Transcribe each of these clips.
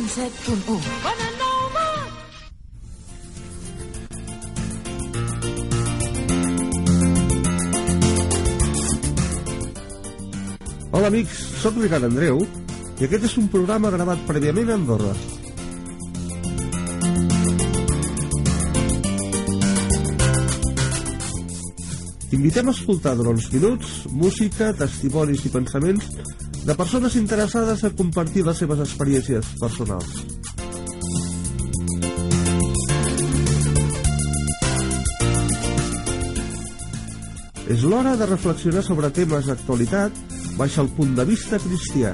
107.1. Bona nova! Hola amics, sóc Ricard Andreu i aquest és un programa gravat prèviament a Andorra. T'invitem a escoltar durant uns minuts música, testimonis i pensaments de persones interessades a compartir les seves experiències personals. És l'hora de reflexionar sobre temes d'actualitat baix el punt de vista cristià.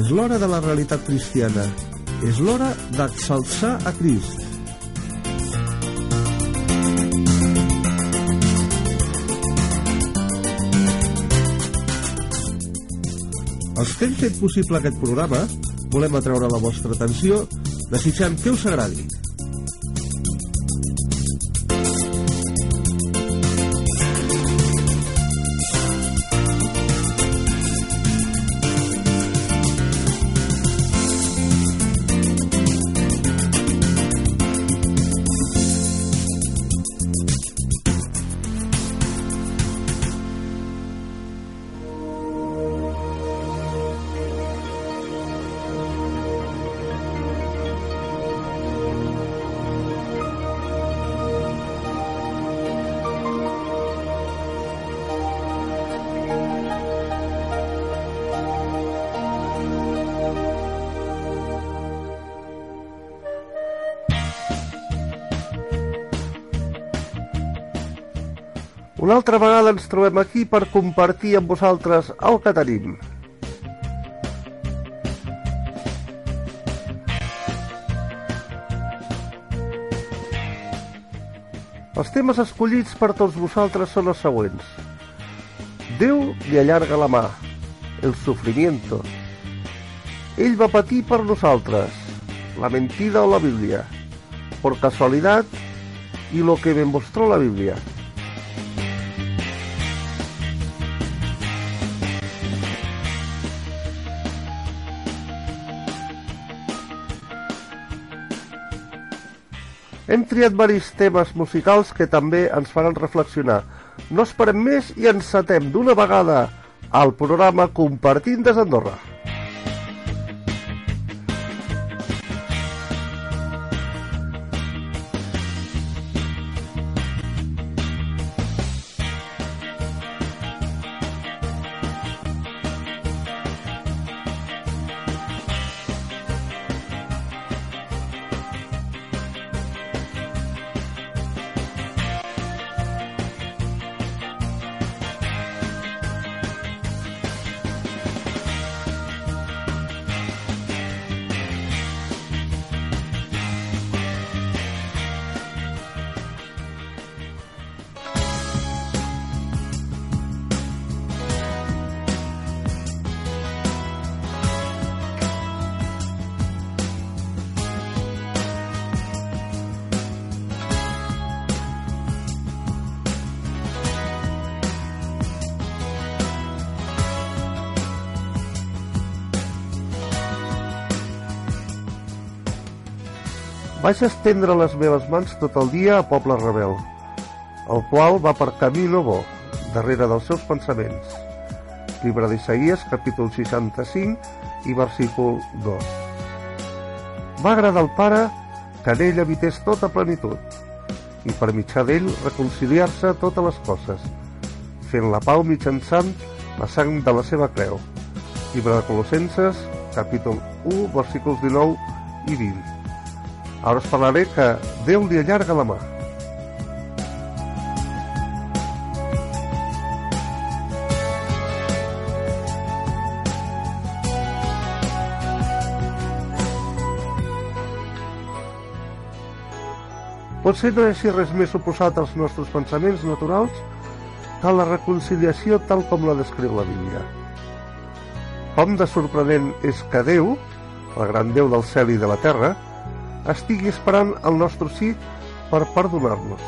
És l'hora de la realitat cristiana. És l'hora d'exalçar a Crist. Els que hem fet possible aquest programa volem atreure la vostra atenció desitjant que us agradi. Una altra vegada ens trobem aquí per compartir amb vosaltres el que tenim. Els temes escollits per tots vosaltres són els següents. Déu li allarga la mà, el sofrimiento. Ell va patir per nosaltres, la mentida o la Bíblia, por casualidad y lo que me mostró la Biblia. Hem triat varis temes musicals que també ens faran reflexionar. No esperem més i encetem d'una vegada al programa Compartint des d'Andorra. Vaig estendre les meves mans tot el dia a Poble Rebel, el qual va per camí no bo, darrere dels seus pensaments. Llibre d'Isaïes, capítol 65 i versícul 2. Va agradar al Pare que en ell habités tota plenitud, i per mitjà d'ell reconciliar-se totes les coses, fent la pau mitjançant la sang de la seva creu. Llibre de Colossenses, capítol 1, versículos 19 i 20. Ara us parlaré que Déu li allarga la mà. Potser no hi res més oposat als nostres pensaments naturals que la reconciliació tal com la descriu la Bíblia. Com de sorprenent és que Déu, el gran Déu del cel i de la terra, estigui esperant el nostre sí per perdonar-nos.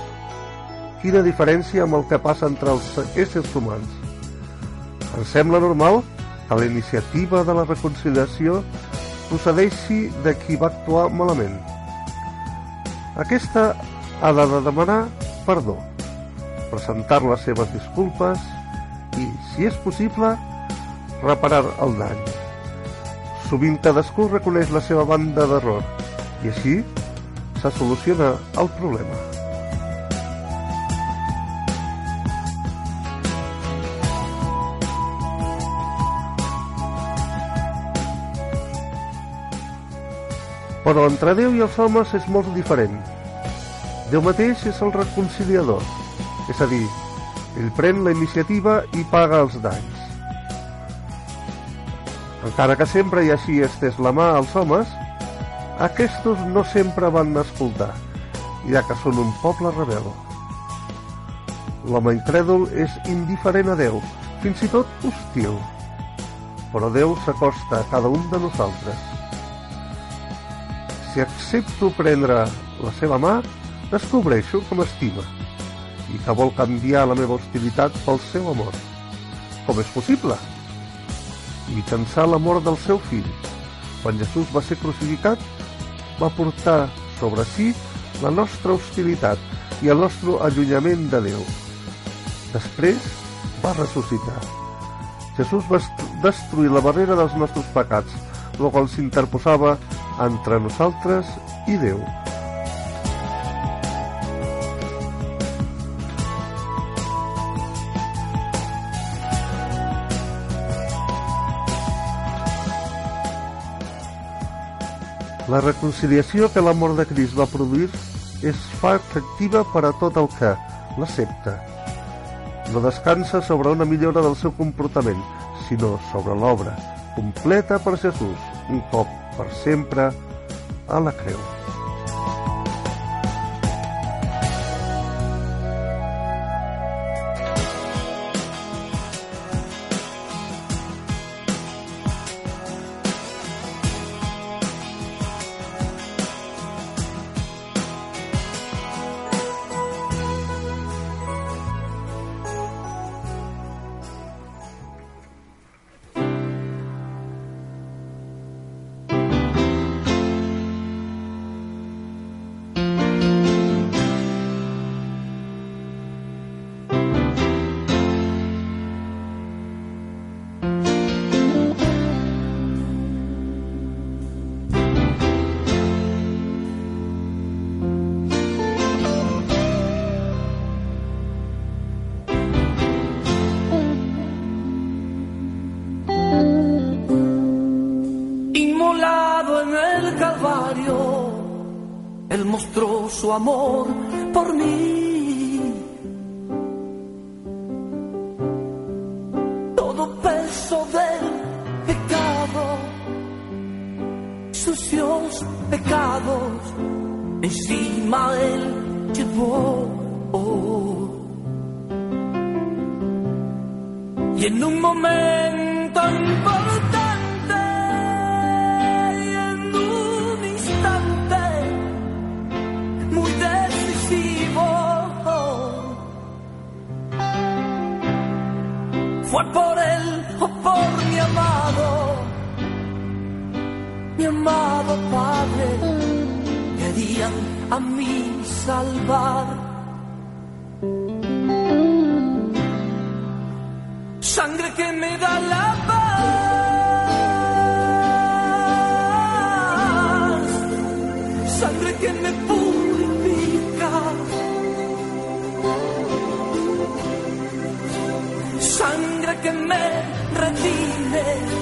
quina diferència amb el que passa entre els éssers humans. Ens sembla normal que la iniciativa de la reconciliació procedeixi de qui va actuar malament. Aquesta ha de demanar perdó, presentar les seves disculpes i, si és possible, reparar el dany. Sovint cadascú reconeix la seva banda d'error i així se soluciona el problema. Però entre Déu i els homes és molt diferent. Déu mateix és el reconciliador, és a dir, ell pren la iniciativa i paga els danys. Encara que sempre hi hagi estès la mà als homes, aquests no sempre van escoltar, ja que són un poble rebel. L'home incrèdul és indiferent a Déu, fins i tot hostil, però Déu s'acosta a cada un de nosaltres. Si accepto prendre la seva mà, descobreixo que m'estima i que vol canviar la meva hostilitat pel seu amor. Com és possible? mitjançant la mort del seu fill. Quan Jesús va ser crucificat, va portar sobre si la nostra hostilitat i el nostre allunyament de Déu. Després va ressuscitar. Jesús va destruir la barrera dels nostres pecats, el qual s'interposava entre nosaltres i Déu. La reconciliació que l'amor de Crist va produir es fa efectiva per a tot el que l'accepta. No descansa sobre una millora del seu comportament, sinó sobre l'obra completa per Jesús, un cop per sempre, a la creu. Su amor por mí. Todo peso del pecado, sucios pecados, encima él llevó. Y en un momento amado Padre, querían a mí salvar. Sangre que me da la paz, sangre que me purifica. Sangre que me redime.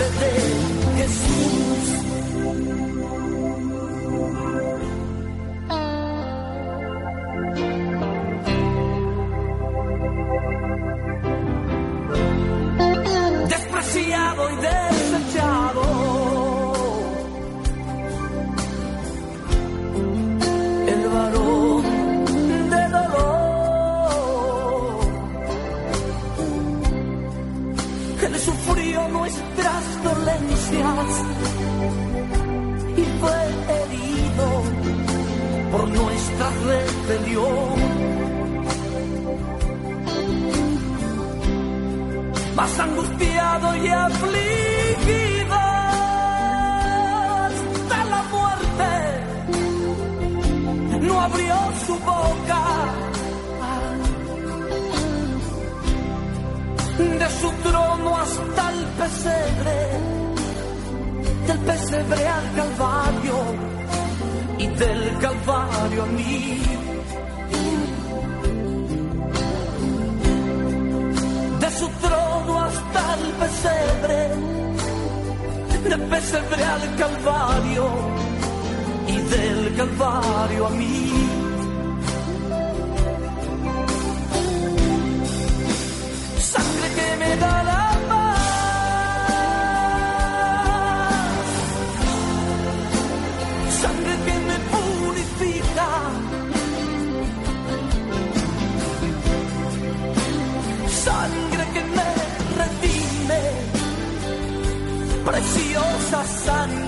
the day.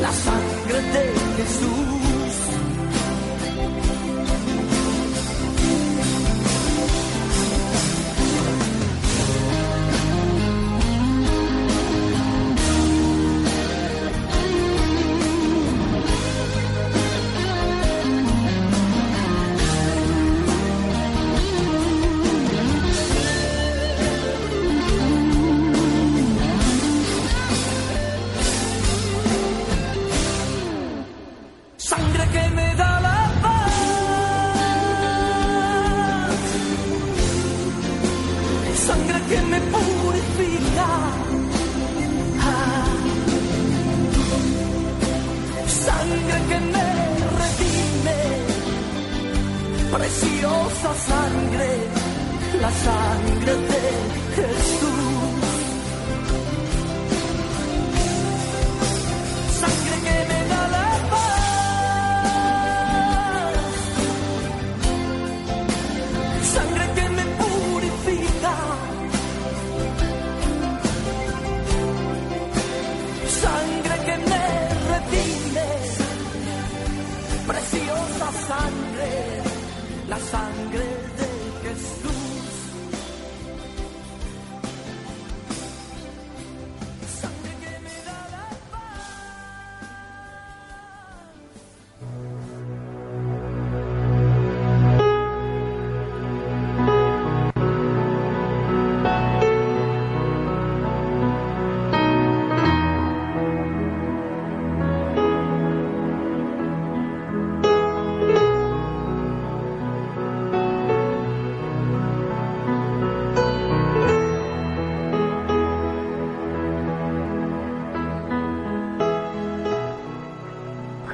la sangre de Jesús.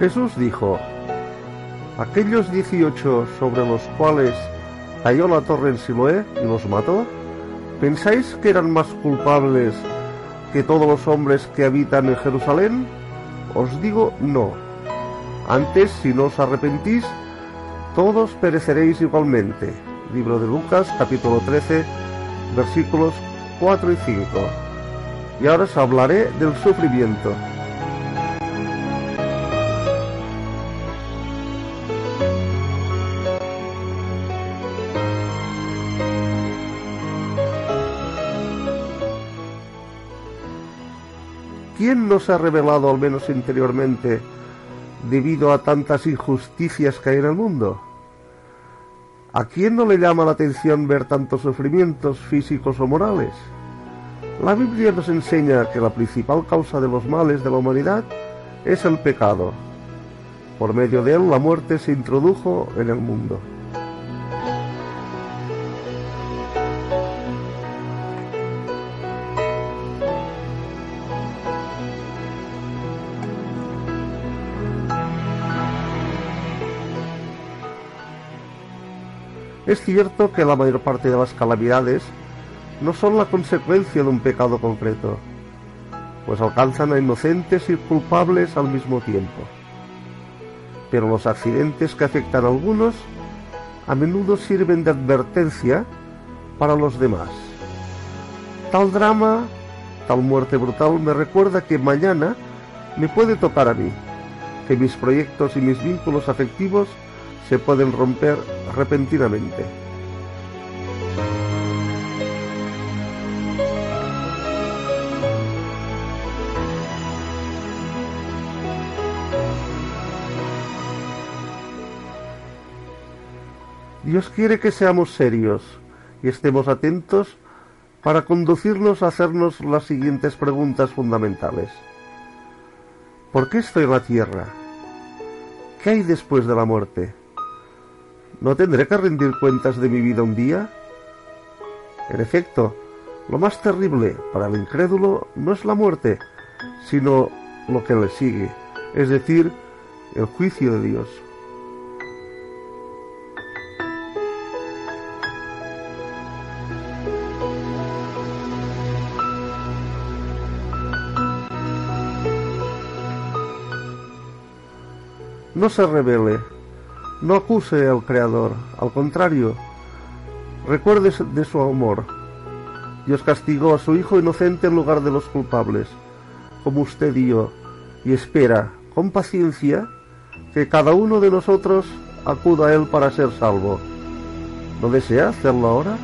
Jesús dijo, aquellos dieciocho sobre los cuales cayó la torre en Siloé y los mató, ¿pensáis que eran más culpables que todos los hombres que habitan en Jerusalén? Os digo no. Antes, si no os arrepentís, todos pereceréis igualmente. Libro de Lucas, capítulo 13, versículos 4 y 5. Y ahora os hablaré del sufrimiento. ¿Quién nos ha revelado, al menos interiormente, debido a tantas injusticias que hay en el mundo? ¿A quién no le llama la atención ver tantos sufrimientos físicos o morales? La Biblia nos enseña que la principal causa de los males de la humanidad es el pecado. Por medio de él la muerte se introdujo en el mundo. Es cierto que la mayor parte de las calamidades no son la consecuencia de un pecado concreto, pues alcanzan a inocentes y culpables al mismo tiempo. Pero los accidentes que afectan a algunos a menudo sirven de advertencia para los demás. Tal drama, tal muerte brutal me recuerda que mañana me puede tocar a mí, que mis proyectos y mis vínculos afectivos se pueden romper repentinamente. Dios quiere que seamos serios y estemos atentos para conducirnos a hacernos las siguientes preguntas fundamentales. ¿Por qué estoy en la tierra? ¿Qué hay después de la muerte? ¿No tendré que rendir cuentas de mi vida un día? En efecto, lo más terrible para el incrédulo no es la muerte, sino lo que le sigue, es decir, el juicio de Dios. No se revele, no acuse al Creador, al contrario, recuerde de su amor. Dios castigó a su Hijo inocente en lugar de los culpables, como usted y yo, y espera, con paciencia, que cada uno de nosotros acuda a Él para ser salvo. ¿No desea hacerlo ahora?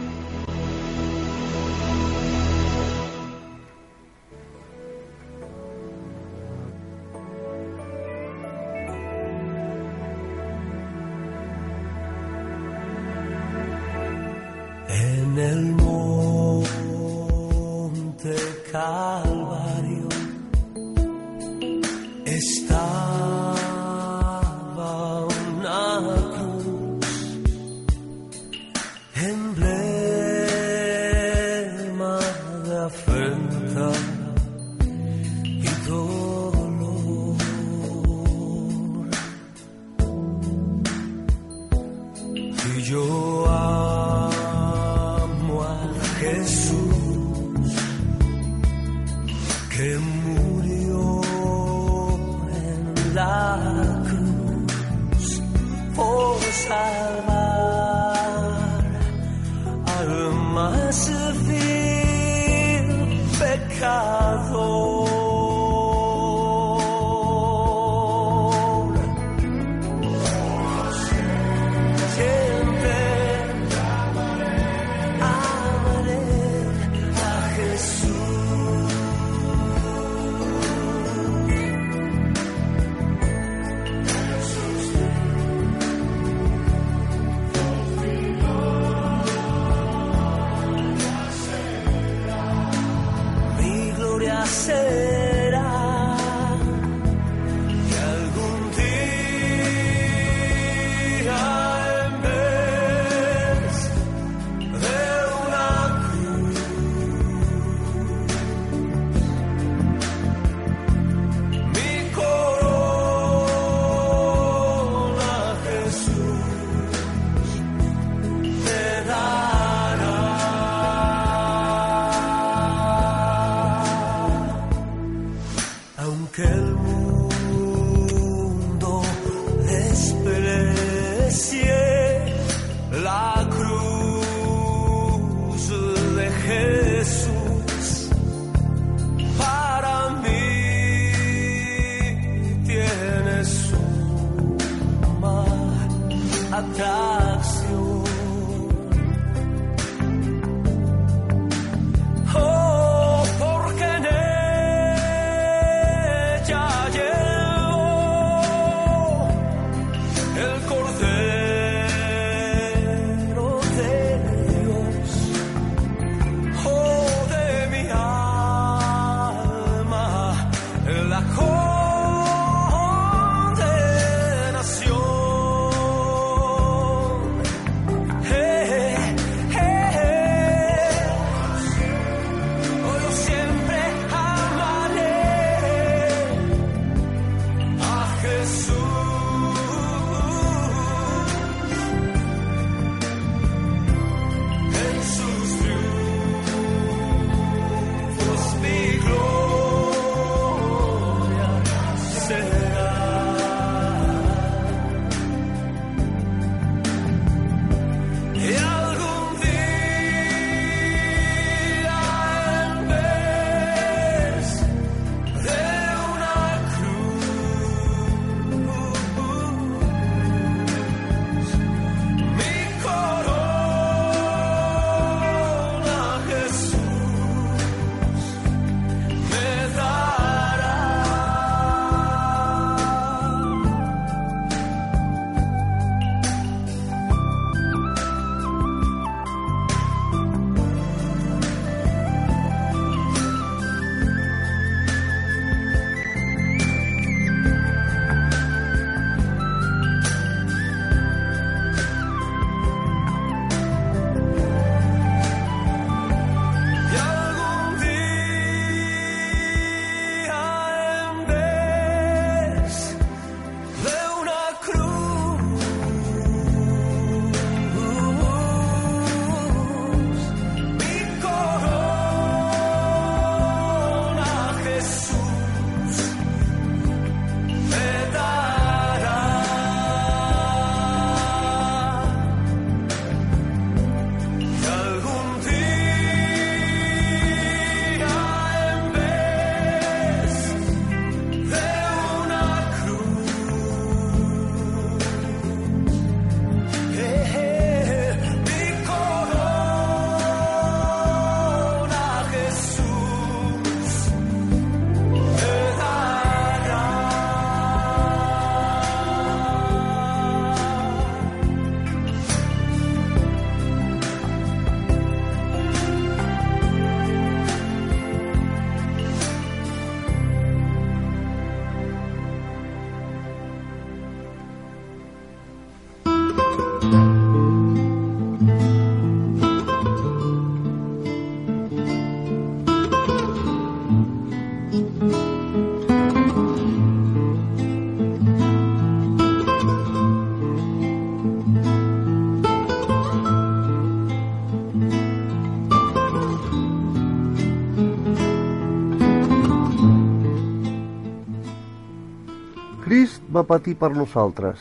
Va patir per nosaltres,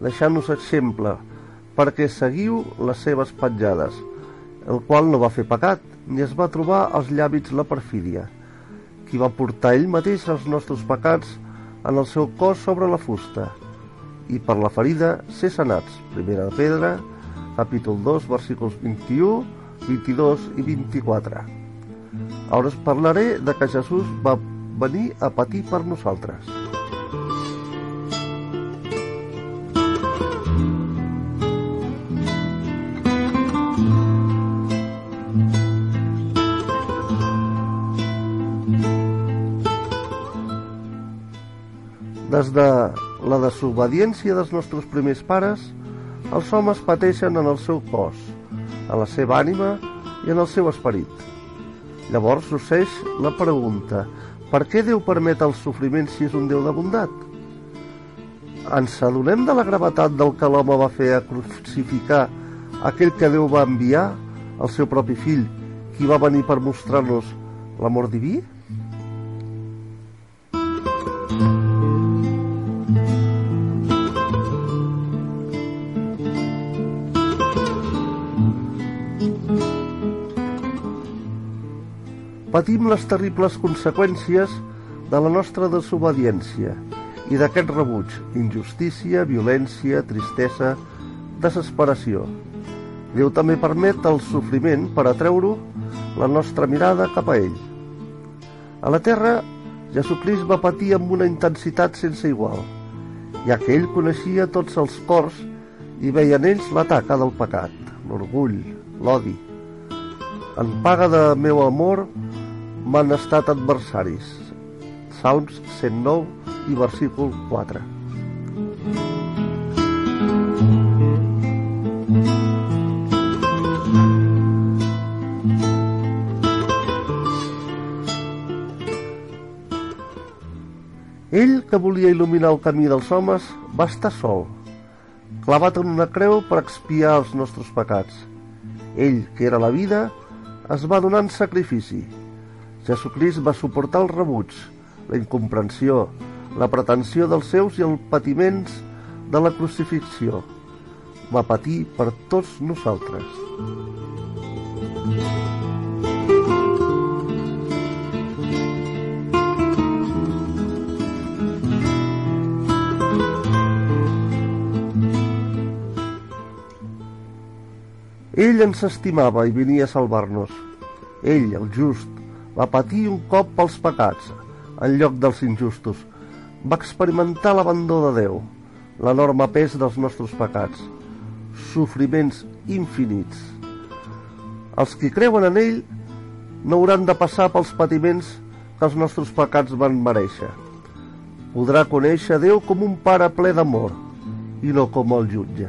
deixant-nos exemple perquè seguiu les seves petjades, el qual no va fer pecat, ni es va trobar als llàbits la perfídia, qui va portar ell mateix els nostres pecats en el seu cos sobre la fusta, i per la ferida ser sanats. Primera de Pedra, capítol 2, versículos 21, 22 i 24. Ara us parlaré de que Jesús va venir a patir per nosaltres. Des de la desobediència dels nostres primers pares, els homes pateixen en el seu cos, en la seva ànima i en el seu esperit. Llavors succeeix la pregunta, per què Déu permet el sofriment si és un Déu de bondat? Ens adonem de la gravetat del que l'home va fer a crucificar aquell que Déu va enviar, el seu propi fill, qui va venir per mostrar-nos l'amor diví? Patim les terribles conseqüències de la nostra desobediència i d'aquest rebuig, injustícia, violència, tristesa, desesperació. Déu també permet el sofriment per atreure la nostra mirada cap a ell. A la terra, Jesucrist va patir amb una intensitat sense igual, ja que ell coneixia tots els cors i veia en ells l'ataca del pecat, l'orgull, l'odi. En paga de meu amor, m'han estat adversaris. Salms 109 i versícul 4. Ell, que volia il·luminar el camí dels homes, va estar sol, clavat en una creu per expiar els nostres pecats. Ell, que era la vida, es va donar en sacrifici, Jesucrist va suportar el rebuig, la incomprensió, la pretensió dels seus i els patiments de la crucifixió. Va patir per tots nosaltres. Ell ens estimava i venia a salvar-nos. Ell, el just, va patir un cop pels pecats, en lloc dels injustos. Va experimentar l'abandó de Déu, l'enorme pes dels nostres pecats, sofriments infinits. Els que creuen en ell no hauran de passar pels patiments que els nostres pecats van mereixer. Podrà conèixer Déu com un pare ple d'amor i no com el jutge.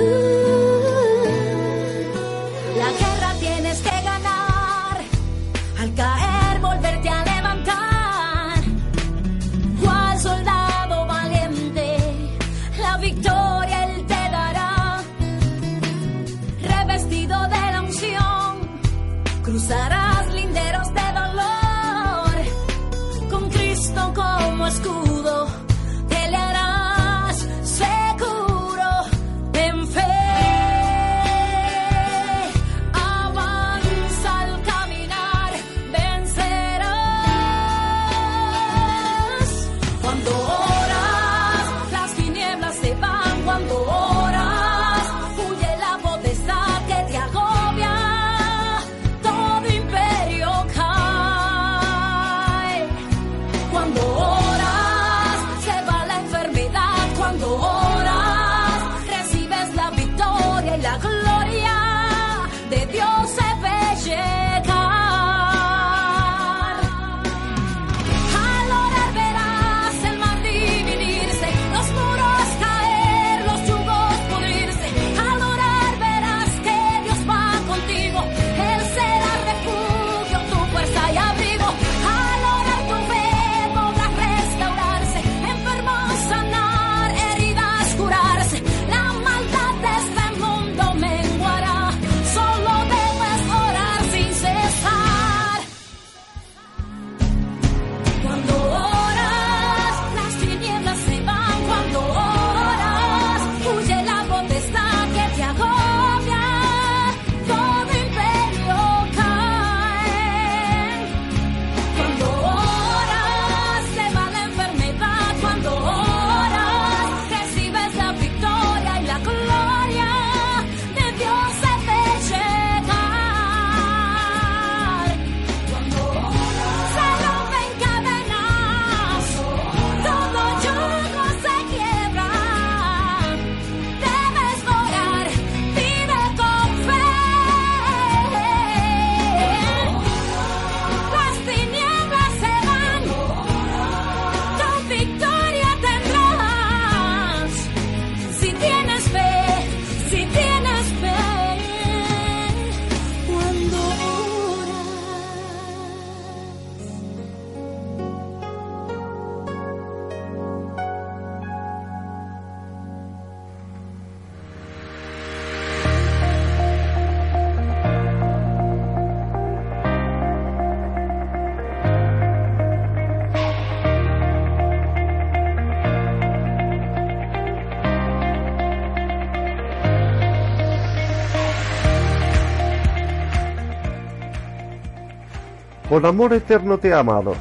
呜。Amor eterno te he amado.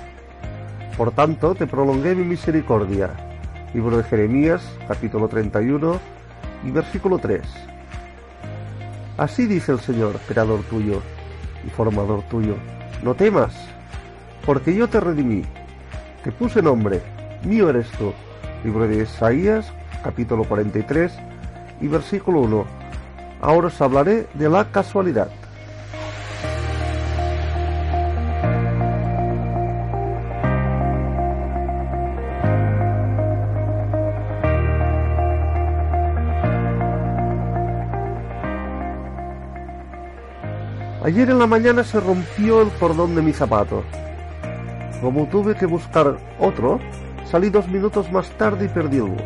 Por tanto, te prolongué mi misericordia. Libro de Jeremías, capítulo 31 y versículo 3. Así dice el Señor, creador tuyo y formador tuyo. No temas, porque yo te redimí. Te puse nombre, mío eres tú. Libro de Isaías, capítulo 43 y versículo 1. Ahora os hablaré de la casualidad. Ayer en la mañana se rompió el cordón de mi zapato. Como tuve que buscar otro, salí dos minutos más tarde y perdí el bus.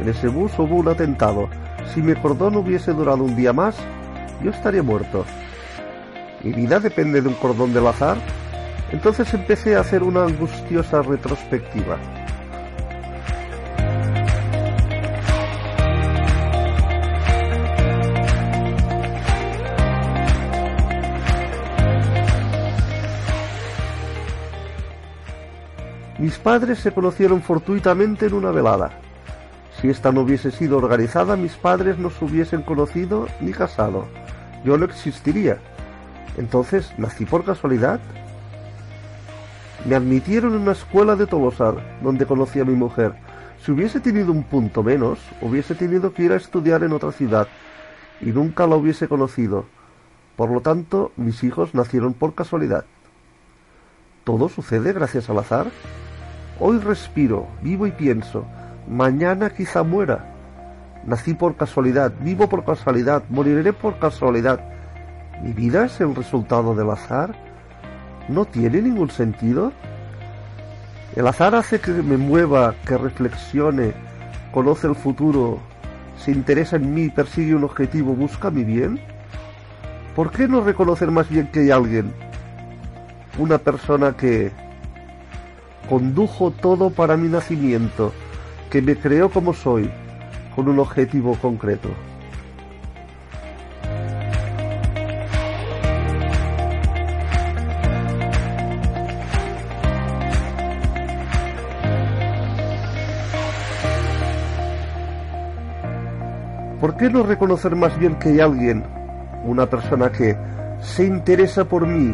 En ese bus hubo un atentado. Si mi cordón hubiese durado un día más, yo estaría muerto. ¿Mi vida depende de un cordón del azar? Entonces empecé a hacer una angustiosa retrospectiva. Mis padres se conocieron fortuitamente en una velada. Si esta no hubiese sido organizada, mis padres no se hubiesen conocido ni casado. Yo no existiría. Entonces, ¿nací por casualidad? Me admitieron en una escuela de Tolosar, donde conocí a mi mujer. Si hubiese tenido un punto menos, hubiese tenido que ir a estudiar en otra ciudad, y nunca la hubiese conocido. Por lo tanto, mis hijos nacieron por casualidad. ¿Todo sucede gracias al azar? Hoy respiro, vivo y pienso. Mañana quizá muera. Nací por casualidad, vivo por casualidad, moriré por casualidad. ¿Mi vida es el resultado del azar? ¿No tiene ningún sentido? El azar hace que me mueva, que reflexione, conoce el futuro, se interesa en mí, persigue un objetivo, busca mi bien. ¿Por qué no reconocer más bien que hay alguien? Una persona que condujo todo para mi nacimiento, que me creó como soy, con un objetivo concreto. ¿Por qué no reconocer más bien que hay alguien, una persona que se interesa por mí,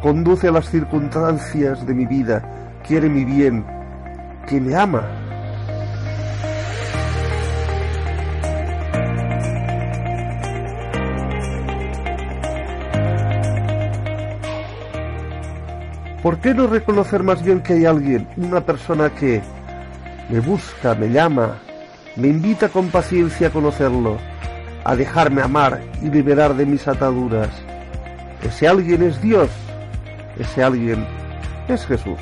conduce a las circunstancias de mi vida, quiere mi bien, que me ama? ¿Por qué no reconocer más bien que hay alguien, una persona que me busca, me llama, me invita con paciencia a conocerlo, a dejarme amar y liberar de mis ataduras? Ese alguien es Dios, ese alguien es Jesús.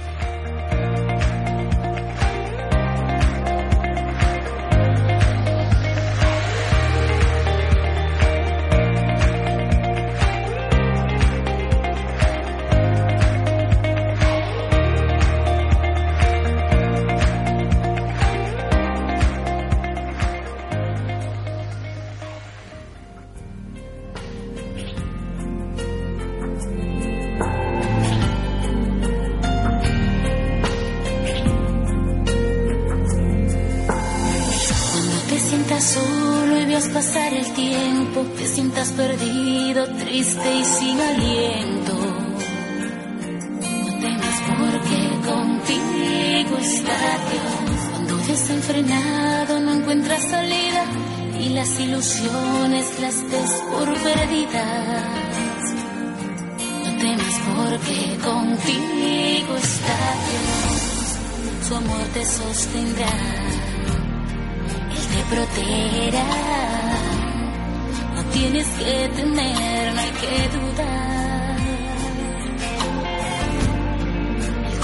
Perdido, triste y sin aliento. No temas porque contigo está Dios. Cuando desenfrenado no encuentras salida y las ilusiones las ves por perdidas. No temas porque contigo está Dios. Su amor te sostendrá te protegerá. Tienes que temer, no hay que dudar.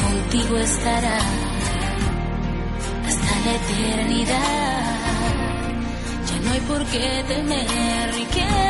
Contigo estará hasta la eternidad. Ya no hay por qué temer ni que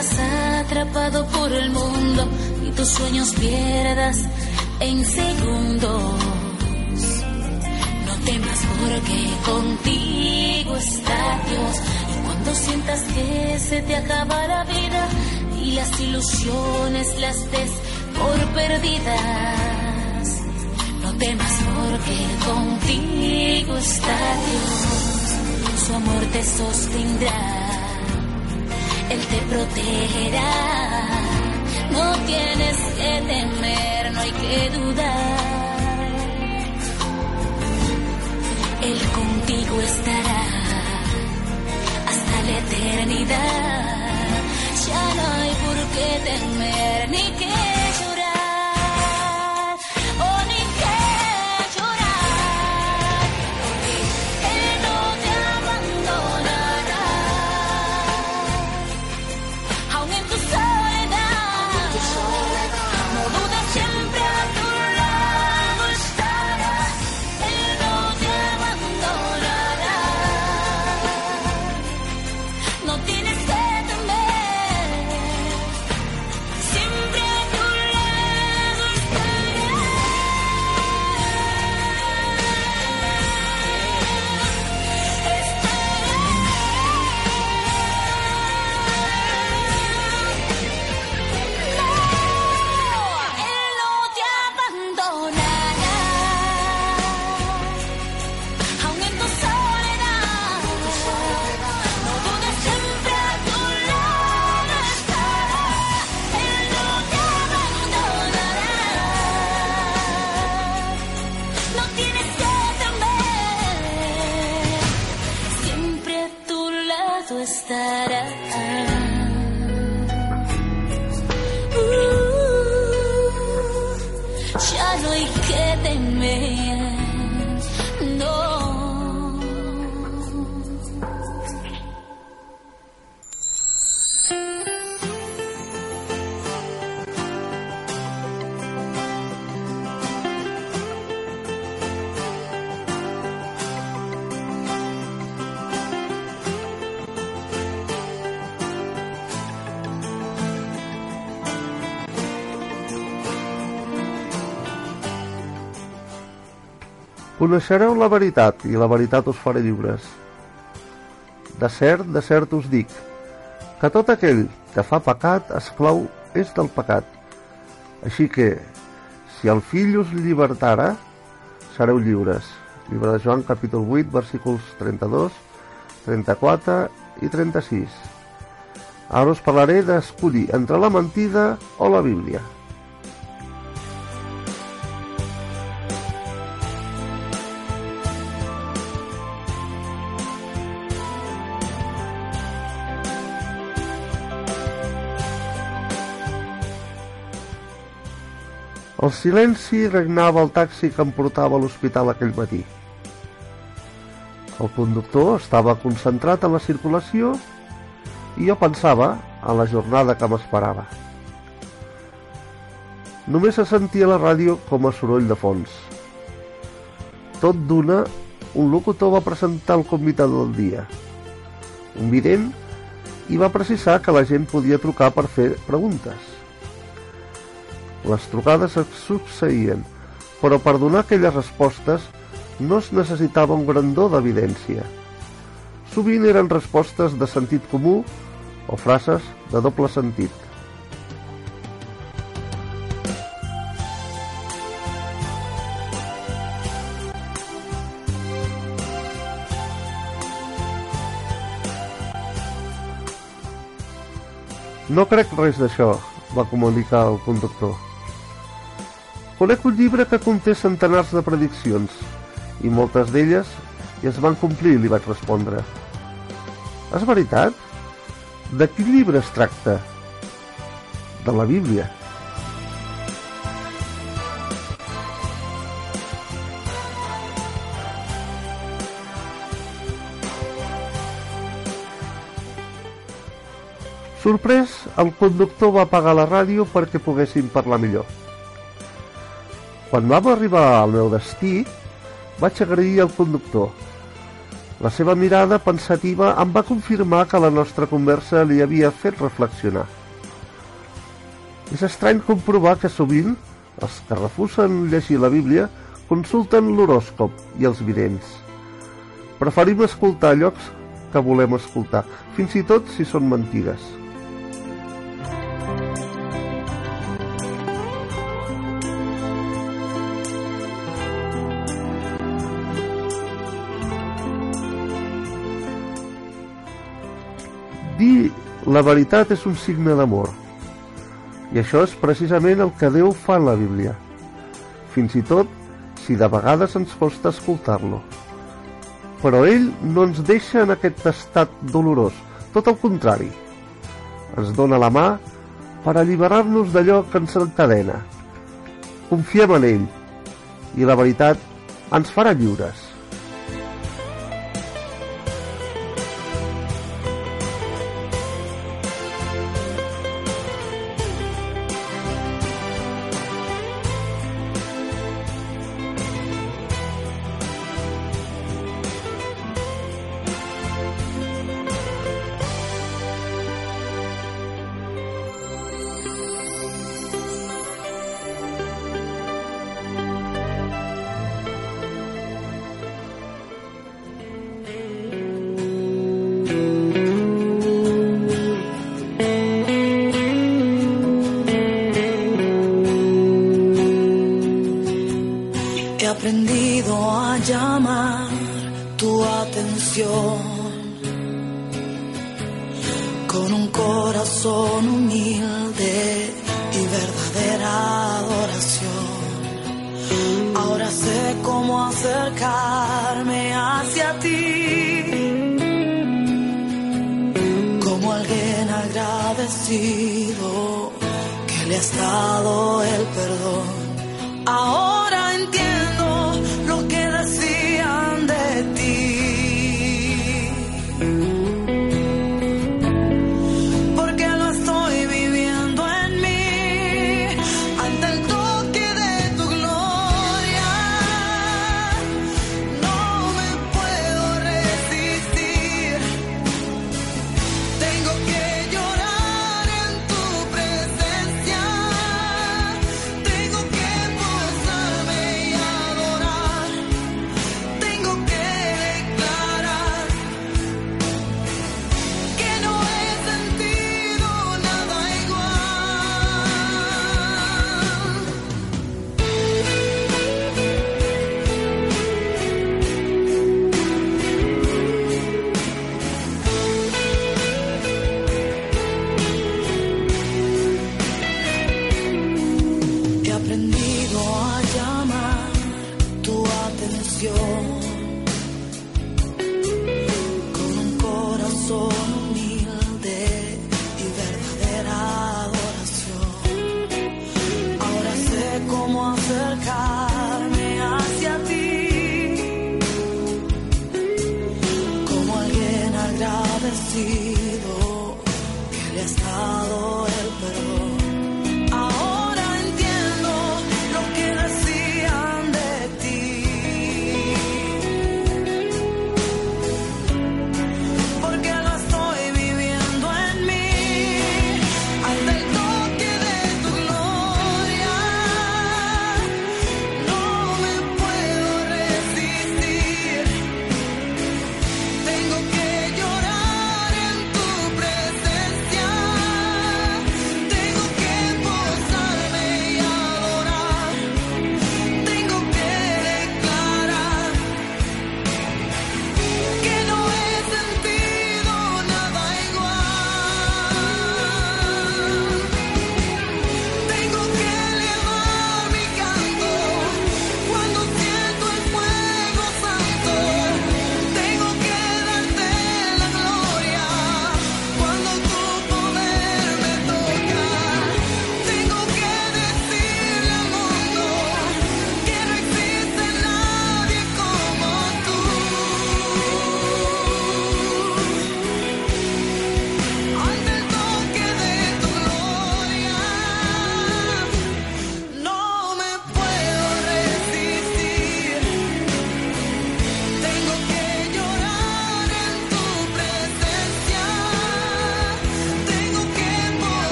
atrapado por el mundo y tus sueños pierdas en segundos. No temas porque contigo está Dios. Y cuando sientas que se te acaba la vida y las ilusiones las des por perdidas. No temas porque contigo está Dios. Su amor te sostendrá él te protegerá. No tienes que temer, no hay que dudar. Él contigo estará hasta la eternidad. Ya no hay por qué temer ni que Coneixereu la veritat i la veritat us farà lliures. De cert, de cert us dic, que tot aquell que fa pecat, esclau és del pecat. Així que, si el fill us llibertara, sereu lliures. Llibre de Joan, capítol 8, versículos 32, 34 i 36. Ara us parlaré d'escollir entre la mentida o la Bíblia. El silenci regnava al taxi que em portava a l'hospital aquell matí. El conductor estava concentrat en la circulació i jo pensava en la jornada que m'esperava. Només se sentia la ràdio com a soroll de fons. Tot d'una, un locutor va presentar el convidat del dia. Un vident i va precisar que la gent podia trucar per fer preguntes. Les trucades es succeïen, però per donar aquelles respostes no es necessitava un grandor d'evidència. Sovint eren respostes de sentit comú o frases de doble sentit. No crec res d'això, va comunicar el conductor. Conec un llibre que conté centenars de prediccions i moltes d'elles ja es van complir, li vaig respondre. És veritat? De quin llibre es tracta? De la Bíblia. Sorprès, el conductor va apagar la ràdio perquè poguessin parlar millor. Quan vam arribar al meu destí, vaig agrair al conductor. La seva mirada pensativa em va confirmar que la nostra conversa li havia fet reflexionar. És estrany comprovar que sovint els que refusen llegir la Bíblia consulten l'horòscop i els vidents. Preferim escoltar llocs que volem escoltar, fins i tot si són mentides. La veritat és un signe d'amor. I això és precisament el que Déu fa en la Bíblia. Fins i tot si de vegades ens costa escoltar-lo. Però ell no ens deixa en aquest estat dolorós, tot el contrari. Ens dona la mà per alliberar-nos d'allò que ens encadena. Confiem en ell i la veritat ens farà lliures. Con un corazón humilde y verdadera adoración. Ahora sé cómo acercarme hacia ti como alguien agradecido que le has dado el perdón. Ahora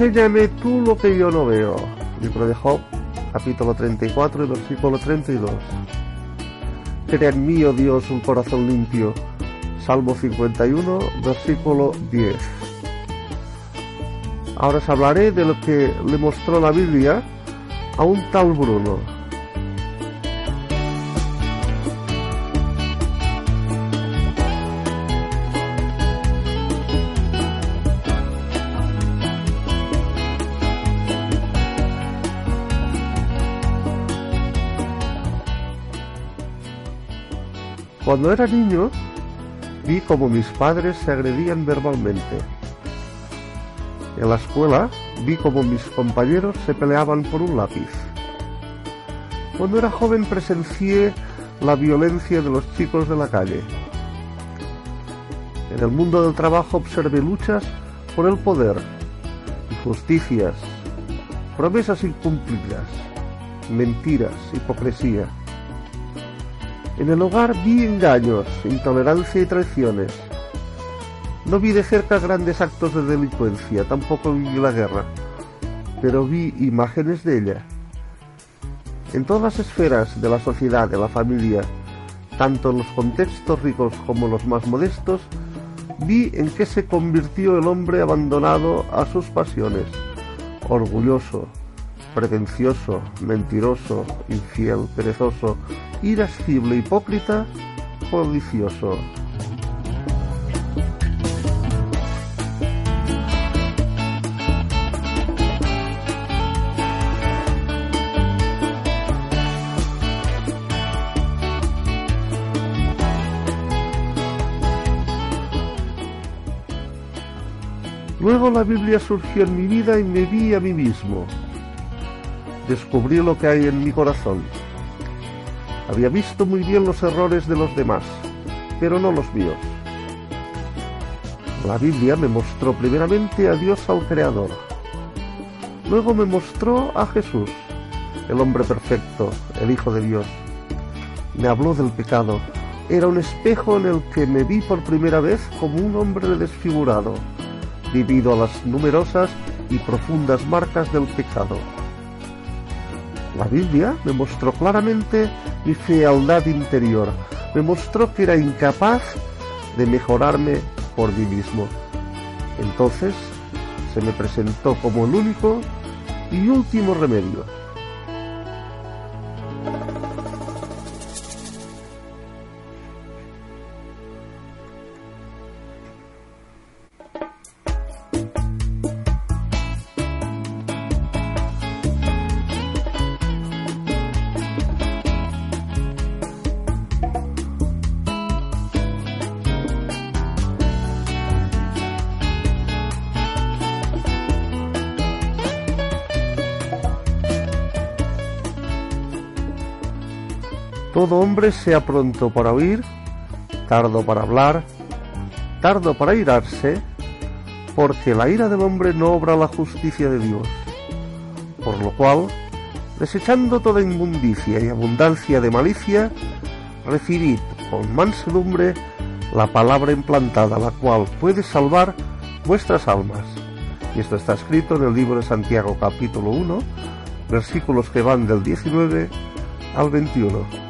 Enséñame tú lo que yo no veo. Libro de Job, capítulo 34 y versículo 32. Crea en mí, oh Dios, un corazón limpio. Salmo 51, versículo 10. Ahora os hablaré de lo que le mostró la Biblia a un tal Bruno. Cuando era niño, vi como mis padres se agredían verbalmente. En la escuela, vi como mis compañeros se peleaban por un lápiz. Cuando era joven presencié la violencia de los chicos de la calle. En el mundo del trabajo observé luchas por el poder, injusticias, promesas incumplidas, mentiras, hipocresía. En el hogar vi engaños, intolerancia y traiciones. No vi de cerca grandes actos de delincuencia, tampoco vi la guerra, pero vi imágenes de ella. En todas las esferas de la sociedad, de la familia, tanto en los contextos ricos como los más modestos, vi en qué se convirtió el hombre abandonado a sus pasiones, orgulloso, pretencioso, mentiroso, infiel, perezoso, irascible, hipócrita, codicioso. Luego la Biblia surgió en mi vida y me vi a mí mismo. Descubrí lo que hay en mi corazón. Había visto muy bien los errores de los demás, pero no los míos. La Biblia me mostró primeramente a Dios al Creador. Luego me mostró a Jesús, el hombre perfecto, el Hijo de Dios. Me habló del pecado. Era un espejo en el que me vi por primera vez como un hombre desfigurado, debido a las numerosas y profundas marcas del pecado. La Biblia me mostró claramente mi fealdad interior, me mostró que era incapaz de mejorarme por mí mismo. Entonces se me presentó como el único y último remedio. Hombre sea pronto para oír, tardo para hablar, tardo para irarse, porque la ira del hombre no obra la justicia de Dios. Por lo cual, desechando toda inmundicia y abundancia de malicia, recibid con mansedumbre la palabra implantada, la cual puede salvar vuestras almas. Y esto está escrito en el libro de Santiago capítulo 1, versículos que van del 19 al 21.